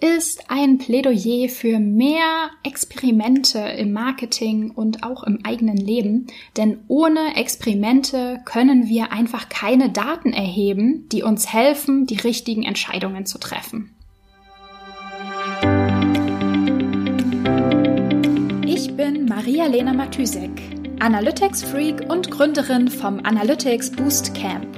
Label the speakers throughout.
Speaker 1: ist ein Plädoyer für mehr Experimente im Marketing und auch im eigenen Leben, denn ohne Experimente können wir einfach keine Daten erheben, die uns helfen, die richtigen Entscheidungen zu treffen. Ich bin Maria-Lena Matysek, Analytics-Freak und Gründerin vom Analytics Boost Camp.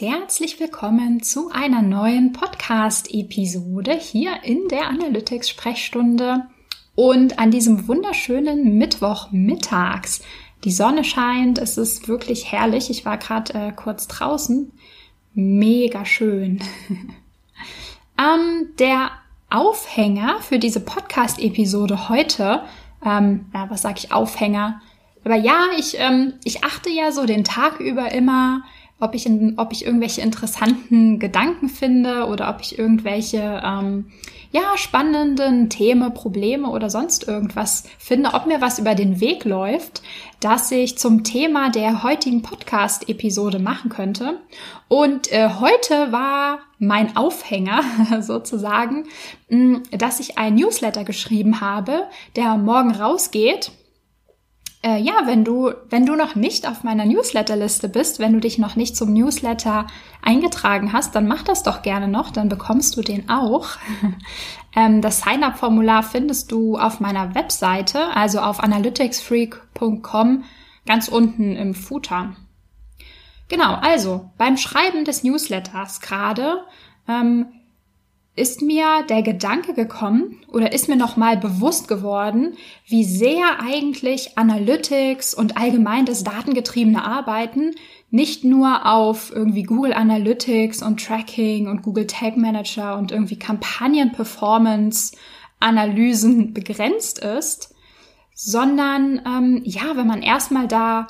Speaker 1: Herzlich willkommen zu einer neuen Podcast-Episode hier in der Analytics-Sprechstunde und an diesem wunderschönen Mittwoch mittags. Die Sonne scheint, es ist wirklich herrlich. Ich war gerade äh, kurz draußen. Mega schön. ähm, der Aufhänger für diese Podcast-Episode heute, ähm, ja, was sage ich Aufhänger? Aber ja, ich, ähm, ich achte ja so den Tag über immer ob ich, in, ob ich irgendwelche interessanten Gedanken finde oder ob ich irgendwelche ähm, ja, spannenden Themen, Probleme oder sonst irgendwas finde, ob mir was über den Weg läuft, das ich zum Thema der heutigen Podcast-Episode machen könnte. Und äh, heute war mein Aufhänger sozusagen, mh, dass ich ein Newsletter geschrieben habe, der morgen rausgeht äh, ja, wenn du, wenn du noch nicht auf meiner Newsletterliste bist, wenn du dich noch nicht zum Newsletter eingetragen hast, dann mach das doch gerne noch, dann bekommst du den auch. ähm, das Sign-up-Formular findest du auf meiner Webseite, also auf analyticsfreak.com, ganz unten im Footer. Genau, also beim Schreiben des Newsletters gerade ähm, ist mir der Gedanke gekommen oder ist mir nochmal bewusst geworden, wie sehr eigentlich Analytics und allgemein das datengetriebene Arbeiten nicht nur auf irgendwie Google Analytics und Tracking und Google Tag Manager und irgendwie Kampagnen-Performance Analysen begrenzt ist, sondern ähm, ja, wenn man erstmal da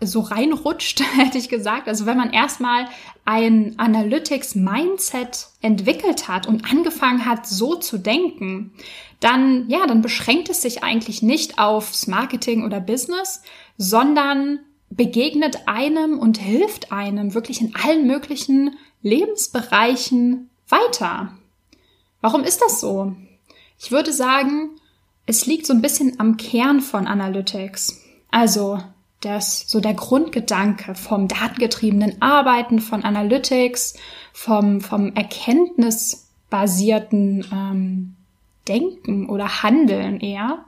Speaker 1: so reinrutscht, hätte ich gesagt. Also wenn man erstmal ein Analytics-Mindset entwickelt hat und angefangen hat, so zu denken, dann, ja, dann beschränkt es sich eigentlich nicht aufs Marketing oder Business, sondern begegnet einem und hilft einem wirklich in allen möglichen Lebensbereichen weiter. Warum ist das so? Ich würde sagen, es liegt so ein bisschen am Kern von Analytics. Also das so der Grundgedanke vom datengetriebenen Arbeiten, von Analytics, vom, vom erkenntnisbasierten ähm, Denken oder Handeln eher,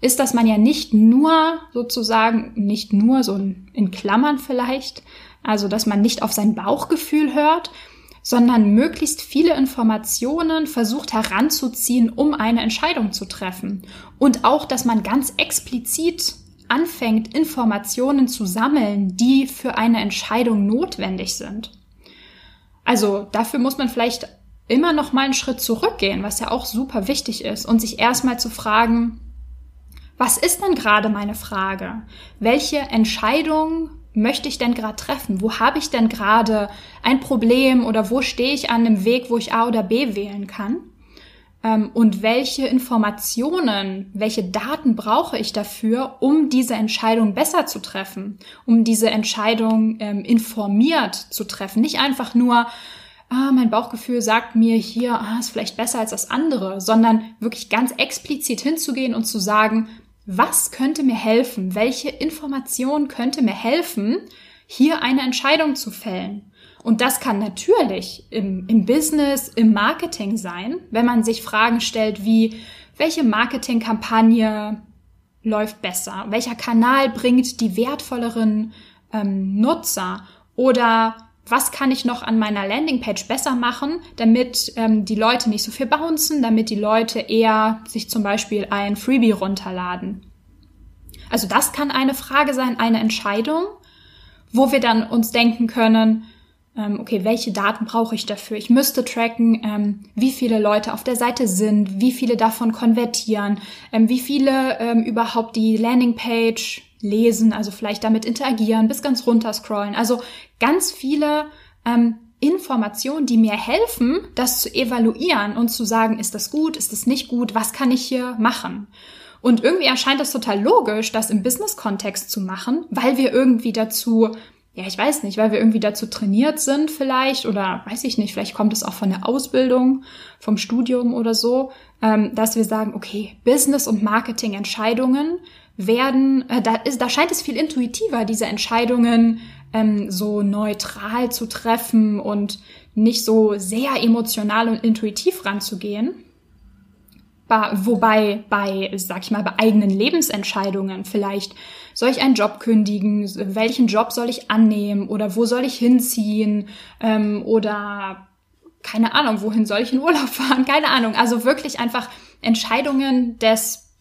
Speaker 1: ist, dass man ja nicht nur sozusagen, nicht nur so in Klammern vielleicht, also dass man nicht auf sein Bauchgefühl hört, sondern möglichst viele Informationen versucht heranzuziehen, um eine Entscheidung zu treffen. Und auch, dass man ganz explizit anfängt, Informationen zu sammeln, die für eine Entscheidung notwendig sind. Also dafür muss man vielleicht immer noch mal einen Schritt zurückgehen, was ja auch super wichtig ist und sich erstmal zu fragen, was ist denn gerade meine Frage? Welche Entscheidung möchte ich denn gerade treffen? Wo habe ich denn gerade ein Problem oder wo stehe ich an einem Weg, wo ich A oder B wählen kann? Ähm, und welche Informationen, welche Daten brauche ich dafür, um diese Entscheidung besser zu treffen, um diese Entscheidung ähm, informiert zu treffen. Nicht einfach nur, ah, mein Bauchgefühl sagt mir hier, ah, ist vielleicht besser als das andere, sondern wirklich ganz explizit hinzugehen und zu sagen, was könnte mir helfen? Welche Information könnte mir helfen, hier eine Entscheidung zu fällen? Und das kann natürlich im, im Business, im Marketing sein, wenn man sich Fragen stellt wie, welche Marketingkampagne läuft besser? Welcher Kanal bringt die wertvolleren ähm, Nutzer? Oder was kann ich noch an meiner Landingpage besser machen, damit ähm, die Leute nicht so viel bouncen, damit die Leute eher sich zum Beispiel ein Freebie runterladen? Also das kann eine Frage sein, eine Entscheidung, wo wir dann uns denken können, okay, welche Daten brauche ich dafür? Ich müsste tracken, ähm, wie viele Leute auf der Seite sind, wie viele davon konvertieren, ähm, wie viele ähm, überhaupt die Landingpage lesen, also vielleicht damit interagieren, bis ganz runter scrollen. Also ganz viele ähm, Informationen, die mir helfen, das zu evaluieren und zu sagen, ist das gut, ist das nicht gut, was kann ich hier machen? Und irgendwie erscheint es total logisch, das im Business-Kontext zu machen, weil wir irgendwie dazu ja, ich weiß nicht, weil wir irgendwie dazu trainiert sind vielleicht oder weiß ich nicht, vielleicht kommt es auch von der Ausbildung, vom Studium oder so, ähm, dass wir sagen, okay, Business- und Marketing-Entscheidungen werden, äh, da, ist, da scheint es viel intuitiver, diese Entscheidungen ähm, so neutral zu treffen und nicht so sehr emotional und intuitiv ranzugehen. Wobei bei, sag ich mal, bei eigenen Lebensentscheidungen vielleicht soll ich einen Job kündigen, welchen Job soll ich annehmen? Oder wo soll ich hinziehen? Ähm, oder keine Ahnung, wohin soll ich in Urlaub fahren, keine Ahnung. Also wirklich einfach Entscheidungen des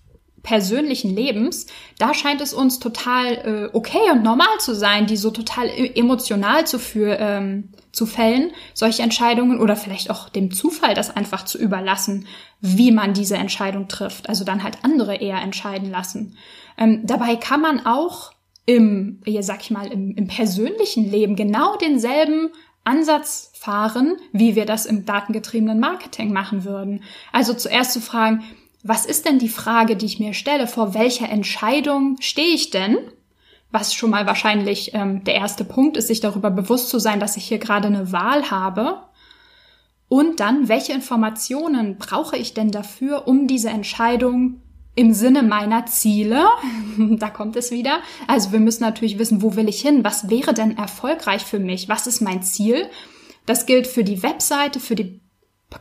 Speaker 1: persönlichen Lebens, da scheint es uns total äh, okay und normal zu sein, die so total e-, emotional zu, für, ähm, zu fällen, solche Entscheidungen oder vielleicht auch dem Zufall das einfach zu überlassen, wie man diese Entscheidung trifft. Also dann halt andere eher entscheiden lassen. Ähm, dabei kann man auch im, ja, sag ich mal, im, im persönlichen Leben genau denselben Ansatz fahren, wie wir das im datengetriebenen Marketing machen würden. Also zuerst zu fragen, was ist denn die Frage, die ich mir stelle? Vor welcher Entscheidung stehe ich denn? Was schon mal wahrscheinlich ähm, der erste Punkt ist, sich darüber bewusst zu sein, dass ich hier gerade eine Wahl habe. Und dann, welche Informationen brauche ich denn dafür, um diese Entscheidung im Sinne meiner Ziele, da kommt es wieder. Also wir müssen natürlich wissen, wo will ich hin? Was wäre denn erfolgreich für mich? Was ist mein Ziel? Das gilt für die Webseite, für die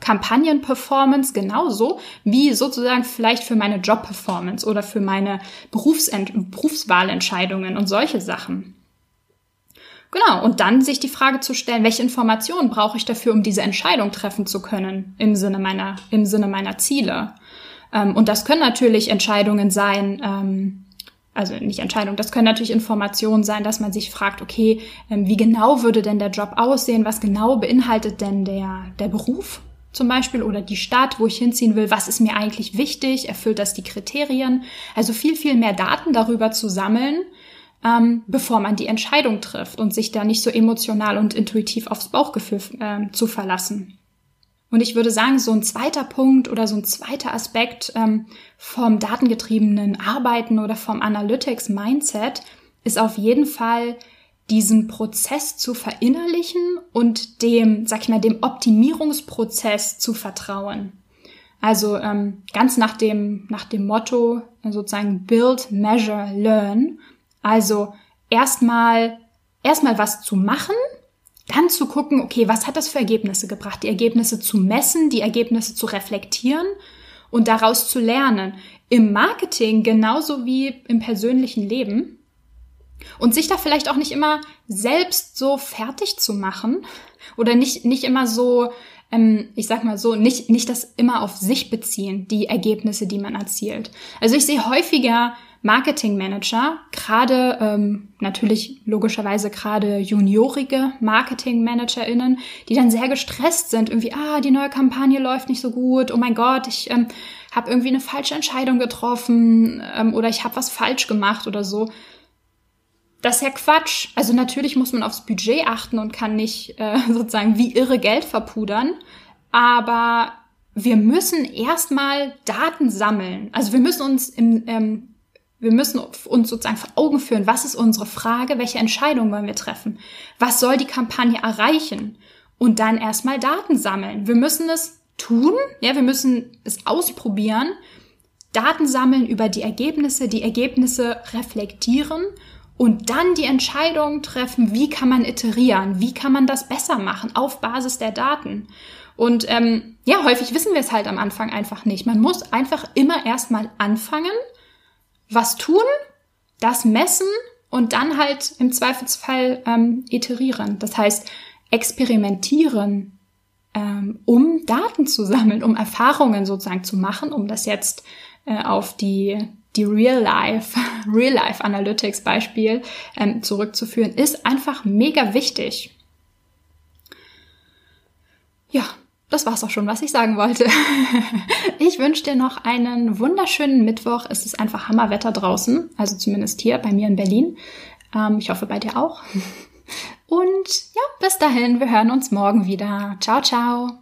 Speaker 1: Kampagnenperformance genauso wie sozusagen vielleicht für meine Jobperformance oder für meine Berufsent Berufswahlentscheidungen und solche Sachen. Genau, und dann sich die Frage zu stellen, welche Informationen brauche ich dafür, um diese Entscheidung treffen zu können im Sinne meiner, im Sinne meiner Ziele. Ähm, und das können natürlich Entscheidungen sein, ähm, also nicht Entscheidung, das können natürlich Informationen sein, dass man sich fragt, okay, ähm, wie genau würde denn der Job aussehen, was genau beinhaltet denn der, der Beruf zum Beispiel oder die Stadt, wo ich hinziehen will, was ist mir eigentlich wichtig, erfüllt das die Kriterien. Also viel, viel mehr Daten darüber zu sammeln, ähm, bevor man die Entscheidung trifft und sich da nicht so emotional und intuitiv aufs Bauchgefühl äh, zu verlassen. Und ich würde sagen, so ein zweiter Punkt oder so ein zweiter Aspekt ähm, vom datengetriebenen Arbeiten oder vom Analytics Mindset ist auf jeden Fall diesen Prozess zu verinnerlichen und dem, sag ich mal, dem Optimierungsprozess zu vertrauen. Also ähm, ganz nach dem, nach dem Motto sozusagen Build, Measure, Learn. Also erstmal erstmal was zu machen, dann zu gucken, okay, was hat das für Ergebnisse gebracht? Die Ergebnisse zu messen, die Ergebnisse zu reflektieren und daraus zu lernen. Im Marketing genauso wie im persönlichen Leben und sich da vielleicht auch nicht immer selbst so fertig zu machen oder nicht, nicht immer so, ähm, ich sag mal so, nicht, nicht das immer auf sich beziehen, die Ergebnisse, die man erzielt. Also ich sehe häufiger Marketingmanager, gerade ähm, natürlich logischerweise gerade juniorige Marketingmanagerinnen, die dann sehr gestresst sind, irgendwie, ah, die neue Kampagne läuft nicht so gut, oh mein Gott, ich ähm, habe irgendwie eine falsche Entscheidung getroffen ähm, oder ich habe was falsch gemacht oder so. Das ist ja Quatsch. Also natürlich muss man aufs Budget achten und kann nicht äh, sozusagen wie irre Geld verpudern. Aber wir müssen erstmal Daten sammeln. Also wir müssen uns im, ähm, wir müssen uns sozusagen vor Augen führen, was ist unsere Frage, welche Entscheidung wollen wir treffen? Was soll die Kampagne erreichen? Und dann erstmal Daten sammeln. Wir müssen es tun, ja, wir müssen es ausprobieren, Daten sammeln über die Ergebnisse, die Ergebnisse reflektieren und dann die Entscheidung treffen, wie kann man iterieren, wie kann man das besser machen auf Basis der Daten. Und ähm, ja, häufig wissen wir es halt am Anfang einfach nicht. Man muss einfach immer erstmal anfangen, was tun, das messen und dann halt im Zweifelsfall ähm, iterieren. Das heißt, experimentieren, ähm, um Daten zu sammeln, um Erfahrungen sozusagen zu machen, um das jetzt äh, auf die die Real-Life, Real-Life Analytics Beispiel ähm, zurückzuführen, ist einfach mega wichtig. ja, das war's auch schon, was ich sagen wollte. ich wünsche dir noch einen wunderschönen Mittwoch. Es ist einfach Hammerwetter draußen, also zumindest hier bei mir in Berlin. Ähm, ich hoffe bei dir auch. Und ja, bis dahin, wir hören uns morgen wieder. Ciao, ciao.